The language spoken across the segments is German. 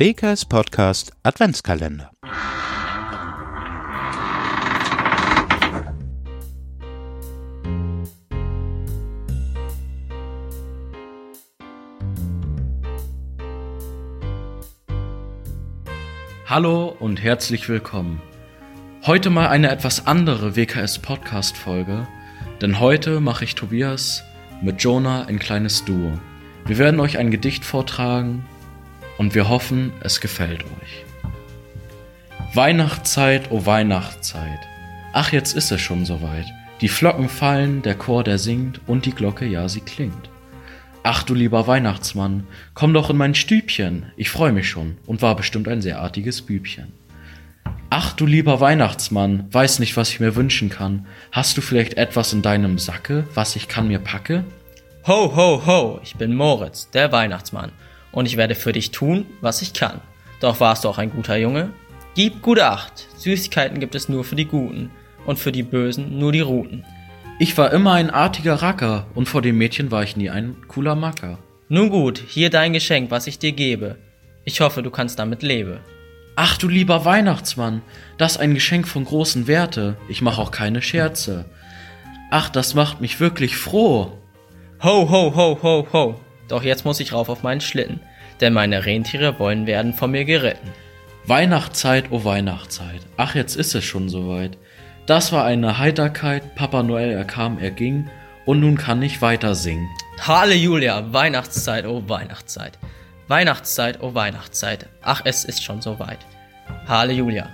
WKS Podcast Adventskalender. Hallo und herzlich willkommen. Heute mal eine etwas andere WKS Podcast Folge, denn heute mache ich Tobias mit Jonah ein kleines Duo. Wir werden euch ein Gedicht vortragen und wir hoffen, es gefällt euch. Weihnachtszeit, oh Weihnachtszeit. Ach, jetzt ist es schon soweit. Die Flocken fallen, der Chor, der singt und die Glocke, ja, sie klingt. Ach du lieber Weihnachtsmann, komm doch in mein Stübchen, ich freu mich schon und war bestimmt ein sehr artiges Bübchen. Ach du lieber Weihnachtsmann, weiß nicht, was ich mir wünschen kann. Hast du vielleicht etwas in deinem Sacke, was ich kann mir packe? Ho, ho, ho, ich bin Moritz, der Weihnachtsmann, und ich werde für dich tun, was ich kann. Doch warst du auch ein guter Junge? Gib gute Acht, Süßigkeiten gibt es nur für die Guten und für die Bösen nur die Ruten. Ich war immer ein artiger Racker und vor dem Mädchen war ich nie ein cooler Macker. Nun gut, hier dein Geschenk, was ich dir gebe. Ich hoffe, du kannst damit leben. Ach du lieber Weihnachtsmann, das ein Geschenk von großen Werte, ich mach auch keine Scherze. Ach, das macht mich wirklich froh. Ho, ho, ho, ho, ho. Doch jetzt muss ich rauf auf meinen Schlitten, denn meine Rentiere wollen werden von mir geritten. Weihnachtszeit, oh Weihnachtszeit. Ach, jetzt ist es schon soweit. Das war eine Heiterkeit, Papa Noel, er kam, er ging, und nun kann ich weiter singen. Halleluja, Weihnachtszeit, oh Weihnachtszeit. Weihnachtszeit, oh Weihnachtszeit. Ach, es ist schon soweit. Halleluja.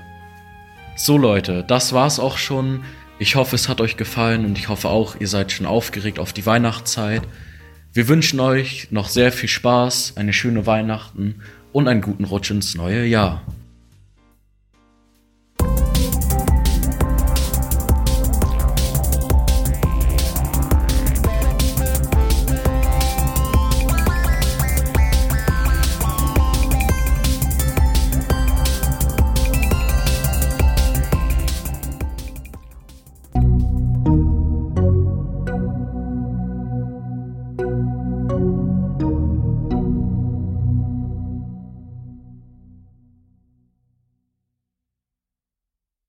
So Leute, das war's auch schon. Ich hoffe, es hat euch gefallen und ich hoffe auch, ihr seid schon aufgeregt auf die Weihnachtszeit. Wir wünschen euch noch sehr viel Spaß, eine schöne Weihnachten und einen guten Rutsch ins neue Jahr.